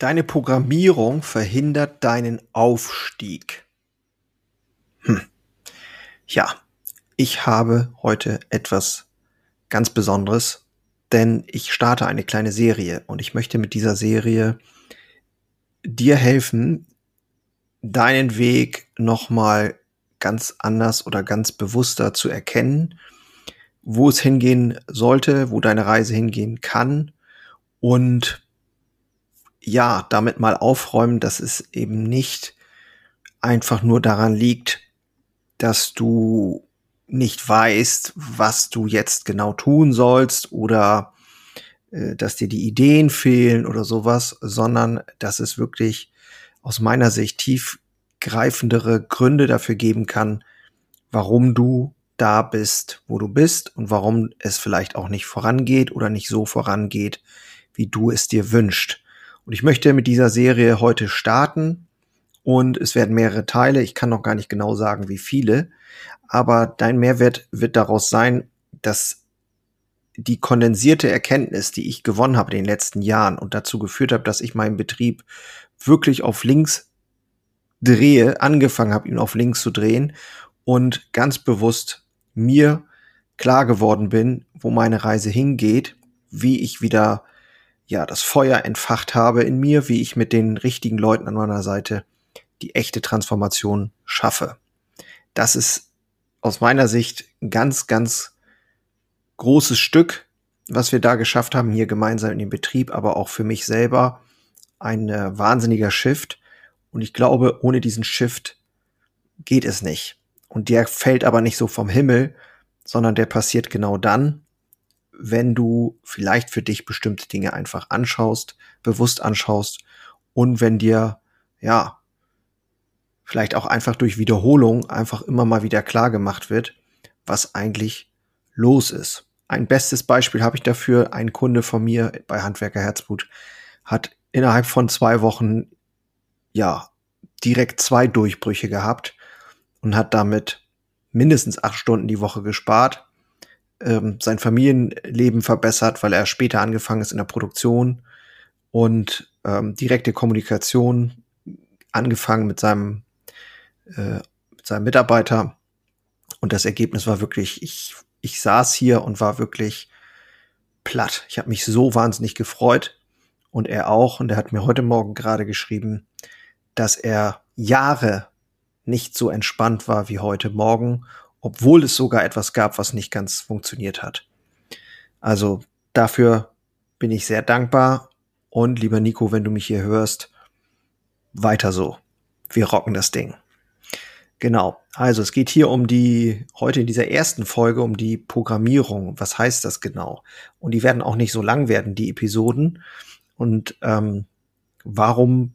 Deine Programmierung verhindert deinen Aufstieg. Hm. Ja, ich habe heute etwas ganz Besonderes, denn ich starte eine kleine Serie und ich möchte mit dieser Serie dir helfen, deinen Weg nochmal ganz anders oder ganz bewusster zu erkennen, wo es hingehen sollte, wo deine Reise hingehen kann und ja, damit mal aufräumen, dass es eben nicht einfach nur daran liegt, dass du nicht weißt, was du jetzt genau tun sollst oder äh, dass dir die Ideen fehlen oder sowas, sondern dass es wirklich aus meiner Sicht tiefgreifendere Gründe dafür geben kann, warum du da bist, wo du bist und warum es vielleicht auch nicht vorangeht oder nicht so vorangeht, wie du es dir wünscht. Und ich möchte mit dieser Serie heute starten und es werden mehrere Teile. Ich kann noch gar nicht genau sagen, wie viele, aber dein Mehrwert wird daraus sein, dass die kondensierte Erkenntnis, die ich gewonnen habe in den letzten Jahren und dazu geführt habe, dass ich meinen Betrieb wirklich auf links drehe, angefangen habe, ihn auf links zu drehen und ganz bewusst mir klar geworden bin, wo meine Reise hingeht, wie ich wieder ja, das Feuer entfacht habe in mir, wie ich mit den richtigen Leuten an meiner Seite die echte Transformation schaffe. Das ist aus meiner Sicht ein ganz, ganz großes Stück, was wir da geschafft haben, hier gemeinsam in dem Betrieb, aber auch für mich selber ein äh, wahnsinniger Shift. Und ich glaube, ohne diesen Shift geht es nicht. Und der fällt aber nicht so vom Himmel, sondern der passiert genau dann, wenn du vielleicht für dich bestimmte Dinge einfach anschaust, bewusst anschaust und wenn dir, ja, vielleicht auch einfach durch Wiederholung einfach immer mal wieder klar gemacht wird, was eigentlich los ist. Ein bestes Beispiel habe ich dafür. Ein Kunde von mir bei Handwerker Herzblut hat innerhalb von zwei Wochen, ja, direkt zwei Durchbrüche gehabt und hat damit mindestens acht Stunden die Woche gespart ähm, sein Familienleben verbessert, weil er später angefangen ist in der Produktion und ähm, direkte Kommunikation angefangen mit seinem, äh, mit seinem Mitarbeiter. Und das Ergebnis war wirklich, ich, ich saß hier und war wirklich platt. Ich habe mich so wahnsinnig gefreut und er auch. Und er hat mir heute Morgen gerade geschrieben, dass er Jahre nicht so entspannt war wie heute Morgen obwohl es sogar etwas gab, was nicht ganz funktioniert hat. Also dafür bin ich sehr dankbar und lieber Nico, wenn du mich hier hörst, weiter so. Wir rocken das Ding. Genau. Also es geht hier um die, heute in dieser ersten Folge um die Programmierung. Was heißt das genau? Und die werden auch nicht so lang werden, die Episoden. Und ähm, warum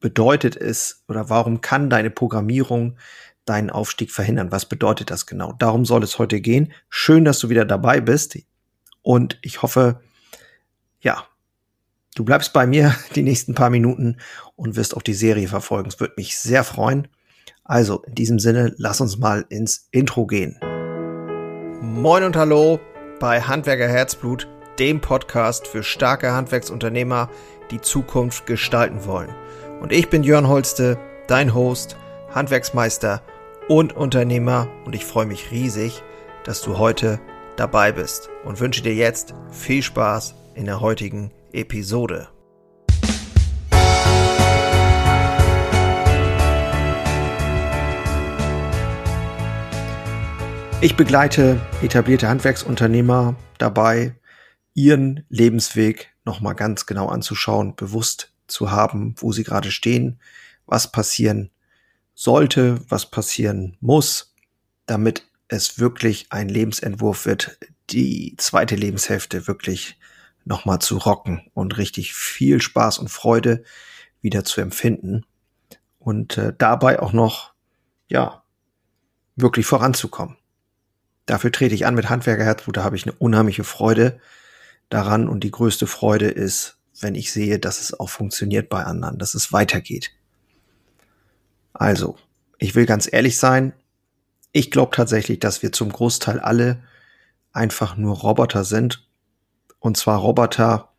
bedeutet es oder warum kann deine Programmierung deinen Aufstieg verhindern. Was bedeutet das genau? Darum soll es heute gehen. Schön, dass du wieder dabei bist. Und ich hoffe, ja, du bleibst bei mir die nächsten paar Minuten und wirst auch die Serie verfolgen. Es würde mich sehr freuen. Also, in diesem Sinne, lass uns mal ins Intro gehen. Moin und hallo bei Handwerker Herzblut, dem Podcast für starke Handwerksunternehmer, die Zukunft gestalten wollen. Und ich bin Jörn Holste, dein Host, Handwerksmeister und Unternehmer und ich freue mich riesig, dass du heute dabei bist und wünsche dir jetzt viel Spaß in der heutigen Episode. Ich begleite etablierte Handwerksunternehmer dabei, ihren Lebensweg nochmal ganz genau anzuschauen, bewusst zu haben, wo sie gerade stehen, was passieren sollte, was passieren muss, damit es wirklich ein Lebensentwurf wird, die zweite Lebenshälfte wirklich nochmal zu rocken und richtig viel Spaß und Freude wieder zu empfinden und äh, dabei auch noch, ja, wirklich voranzukommen. Dafür trete ich an mit Handwerkerherzblut, da habe ich eine unheimliche Freude daran und die größte Freude ist, wenn ich sehe, dass es auch funktioniert bei anderen, dass es weitergeht. Also, ich will ganz ehrlich sein, ich glaube tatsächlich, dass wir zum Großteil alle einfach nur Roboter sind. Und zwar Roboter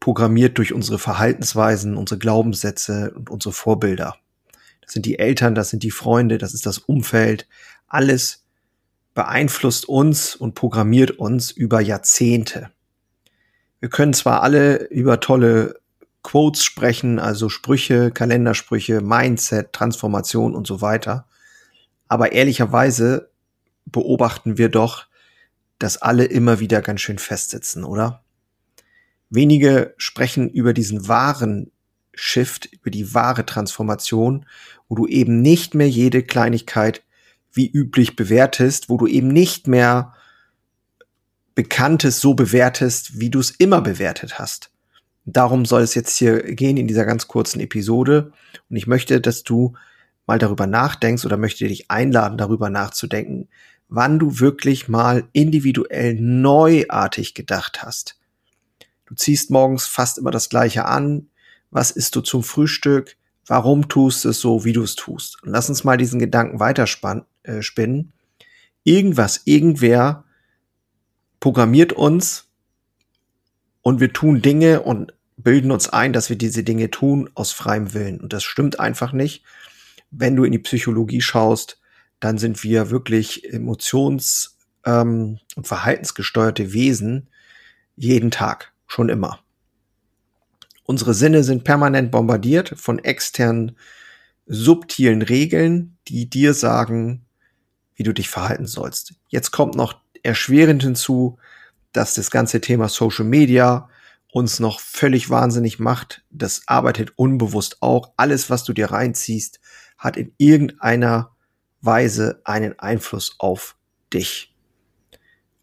programmiert durch unsere Verhaltensweisen, unsere Glaubenssätze und unsere Vorbilder. Das sind die Eltern, das sind die Freunde, das ist das Umfeld. Alles beeinflusst uns und programmiert uns über Jahrzehnte. Wir können zwar alle über tolle Quotes sprechen, also Sprüche, Kalendersprüche, Mindset, Transformation und so weiter, aber ehrlicherweise beobachten wir doch, dass alle immer wieder ganz schön festsitzen, oder? Wenige sprechen über diesen wahren Shift, über die wahre Transformation, wo du eben nicht mehr jede Kleinigkeit wie üblich bewertest, wo du eben nicht mehr Bekanntes so bewertest, wie du es immer bewertet hast. Darum soll es jetzt hier gehen in dieser ganz kurzen Episode. Und ich möchte, dass du mal darüber nachdenkst oder möchte dich einladen, darüber nachzudenken, wann du wirklich mal individuell neuartig gedacht hast. Du ziehst morgens fast immer das Gleiche an. Was isst du zum Frühstück? Warum tust du es so, wie du es tust? Und lass uns mal diesen Gedanken weiterspinnen. Äh, spinnen. Irgendwas, irgendwer programmiert uns und wir tun Dinge und bilden uns ein, dass wir diese Dinge tun aus freiem Willen. Und das stimmt einfach nicht. Wenn du in die Psychologie schaust, dann sind wir wirklich emotions- ähm, und verhaltensgesteuerte Wesen jeden Tag, schon immer. Unsere Sinne sind permanent bombardiert von externen subtilen Regeln, die dir sagen, wie du dich verhalten sollst. Jetzt kommt noch erschwerend hinzu, dass das ganze Thema Social Media uns noch völlig wahnsinnig macht. Das arbeitet unbewusst auch. Alles, was du dir reinziehst, hat in irgendeiner Weise einen Einfluss auf dich.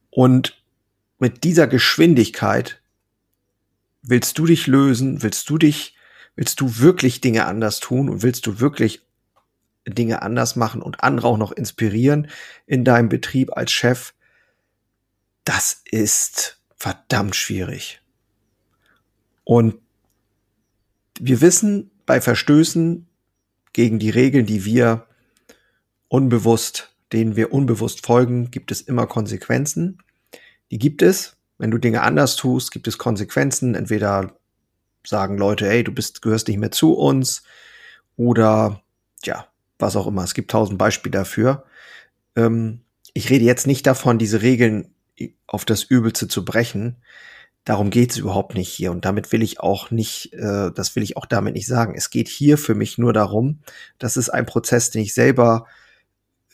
Und mit dieser Geschwindigkeit willst du dich lösen, willst du dich, willst du wirklich Dinge anders tun und willst du wirklich Dinge anders machen und andere auch noch inspirieren in deinem Betrieb als Chef, das ist verdammt schwierig. Und wir wissen bei Verstößen gegen die Regeln, die wir unbewusst, denen wir unbewusst folgen, gibt es immer Konsequenzen. Die gibt es. Wenn du Dinge anders tust, gibt es Konsequenzen. Entweder sagen Leute, hey, du bist, gehörst nicht mehr zu uns oder ja, was auch immer. Es gibt tausend Beispiele dafür. Ähm, ich rede jetzt nicht davon, diese Regeln auf das Übelste zu brechen. Darum geht es überhaupt nicht hier. Und damit will ich auch nicht, äh, das will ich auch damit nicht sagen. Es geht hier für mich nur darum, das ist ein Prozess, den ich selber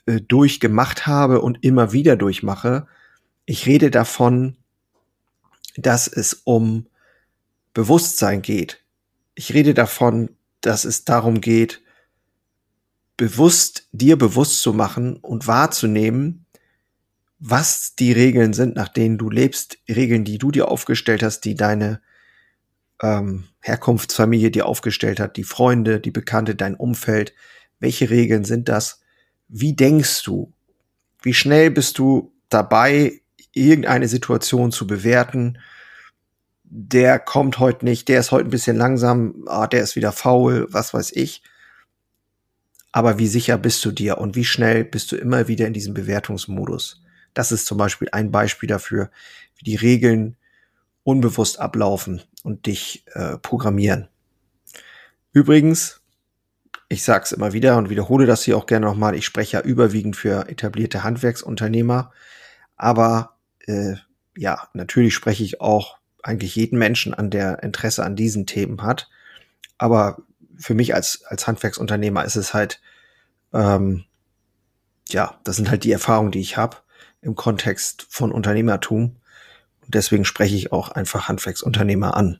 äh, durchgemacht habe und immer wieder durchmache. Ich rede davon, dass es um Bewusstsein geht. Ich rede davon, dass es darum geht, bewusst, dir bewusst zu machen und wahrzunehmen, was die Regeln sind, nach denen du lebst, Regeln, die du dir aufgestellt hast, die deine ähm, Herkunftsfamilie dir aufgestellt hat, die Freunde, die Bekannte, dein Umfeld. Welche Regeln sind das? Wie denkst du? Wie schnell bist du dabei, irgendeine Situation zu bewerten? Der kommt heute nicht, der ist heute ein bisschen langsam, ah, der ist wieder faul, was weiß ich aber wie sicher bist du dir und wie schnell bist du immer wieder in diesem Bewertungsmodus? Das ist zum Beispiel ein Beispiel dafür, wie die Regeln unbewusst ablaufen und dich äh, programmieren. Übrigens, ich sage es immer wieder und wiederhole das hier auch gerne nochmal, ich spreche ja überwiegend für etablierte Handwerksunternehmer, aber äh, ja, natürlich spreche ich auch eigentlich jeden Menschen an, der Interesse an diesen Themen hat. Aber für mich als, als Handwerksunternehmer ist es halt, ähm, ja, das sind halt die Erfahrungen, die ich habe im Kontext von Unternehmertum. Und deswegen spreche ich auch einfach Handwerksunternehmer an.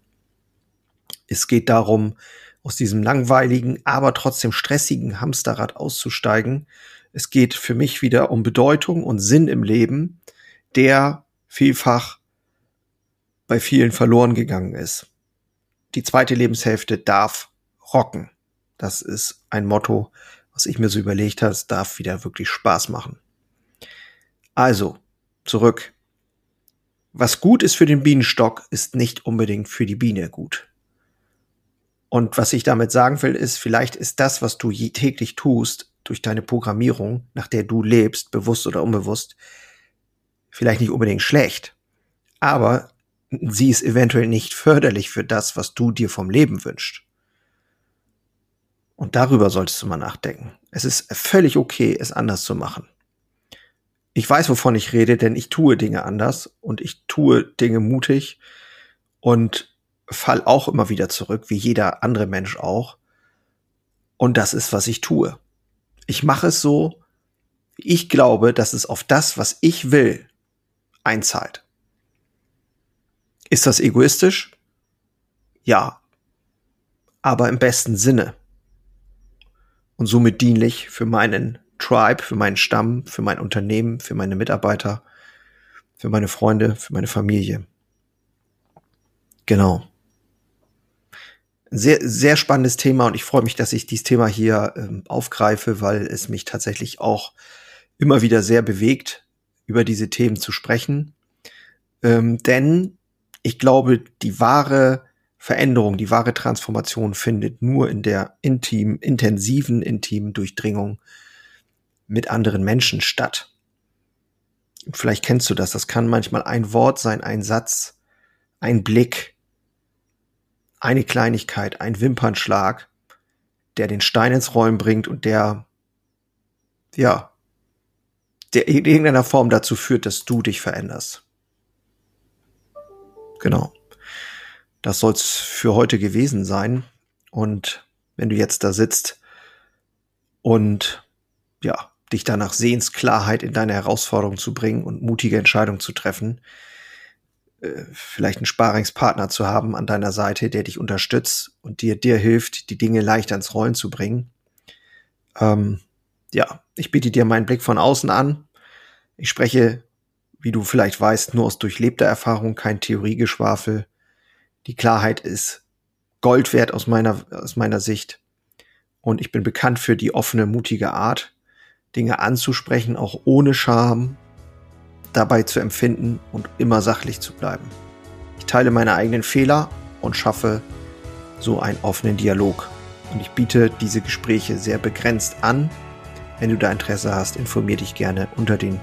Es geht darum, aus diesem langweiligen, aber trotzdem stressigen Hamsterrad auszusteigen. Es geht für mich wieder um Bedeutung und Sinn im Leben, der vielfach bei vielen verloren gegangen ist. Die zweite Lebenshälfte darf rocken. Das ist ein Motto, was ich mir so überlegt habe. Es darf wieder wirklich Spaß machen. Also, zurück. Was gut ist für den Bienenstock, ist nicht unbedingt für die Biene gut. Und was ich damit sagen will, ist, vielleicht ist das, was du täglich tust, durch deine Programmierung, nach der du lebst, bewusst oder unbewusst, vielleicht nicht unbedingt schlecht. Aber sie ist eventuell nicht förderlich für das, was du dir vom Leben wünschst. Und darüber solltest du mal nachdenken. Es ist völlig okay, es anders zu machen. Ich weiß, wovon ich rede, denn ich tue Dinge anders und ich tue Dinge mutig und fall auch immer wieder zurück, wie jeder andere Mensch auch. Und das ist, was ich tue. Ich mache es so, ich glaube, dass es auf das, was ich will, einzahlt. Ist das egoistisch? Ja, aber im besten Sinne. Und somit dienlich für meinen Tribe, für meinen Stamm, für mein Unternehmen, für meine Mitarbeiter, für meine Freunde, für meine Familie. Genau sehr, sehr spannendes Thema und ich freue mich, dass ich dieses Thema hier ähm, aufgreife, weil es mich tatsächlich auch immer wieder sehr bewegt, über diese Themen zu sprechen. Ähm, denn ich glaube, die wahre Veränderung, die wahre Transformation findet nur in der intim, intensiven, intimen Durchdringung mit anderen Menschen statt. Vielleicht kennst du das. Das kann manchmal ein Wort sein, ein Satz, ein Blick, eine Kleinigkeit, ein Wimpernschlag, der den Stein ins Rollen bringt und der, ja, der in irgendeiner Form dazu führt, dass du dich veränderst. Genau. Das soll's für heute gewesen sein. Und wenn du jetzt da sitzt und ja, dich danach sehnst, Klarheit in deine Herausforderung zu bringen und mutige Entscheidungen zu treffen, äh, vielleicht einen Sparingspartner zu haben an deiner Seite, der dich unterstützt und dir, dir hilft, die Dinge leicht ans Rollen zu bringen. Ähm, ja, ich biete dir meinen Blick von außen an. Ich spreche, wie du vielleicht weißt, nur aus durchlebter Erfahrung, kein Theoriegeschwafel. Die Klarheit ist Gold wert aus meiner, aus meiner Sicht. Und ich bin bekannt für die offene, mutige Art, Dinge anzusprechen, auch ohne Scham, dabei zu empfinden und immer sachlich zu bleiben. Ich teile meine eigenen Fehler und schaffe so einen offenen Dialog. Und ich biete diese Gespräche sehr begrenzt an. Wenn du da Interesse hast, informier dich gerne unter den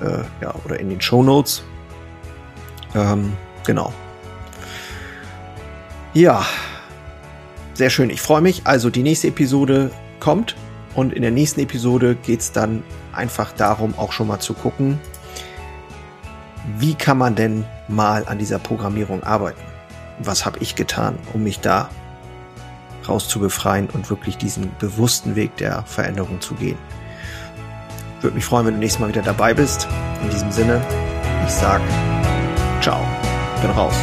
äh, ja, oder in den Show Notes. Ähm, genau. Ja, sehr schön. Ich freue mich. Also die nächste Episode kommt und in der nächsten Episode geht es dann einfach darum, auch schon mal zu gucken, wie kann man denn mal an dieser Programmierung arbeiten? Was habe ich getan, um mich da rauszubefreien und wirklich diesen bewussten Weg der Veränderung zu gehen? Würde mich freuen, wenn du nächstes Mal wieder dabei bist. In diesem Sinne, ich sag ciao, bin raus.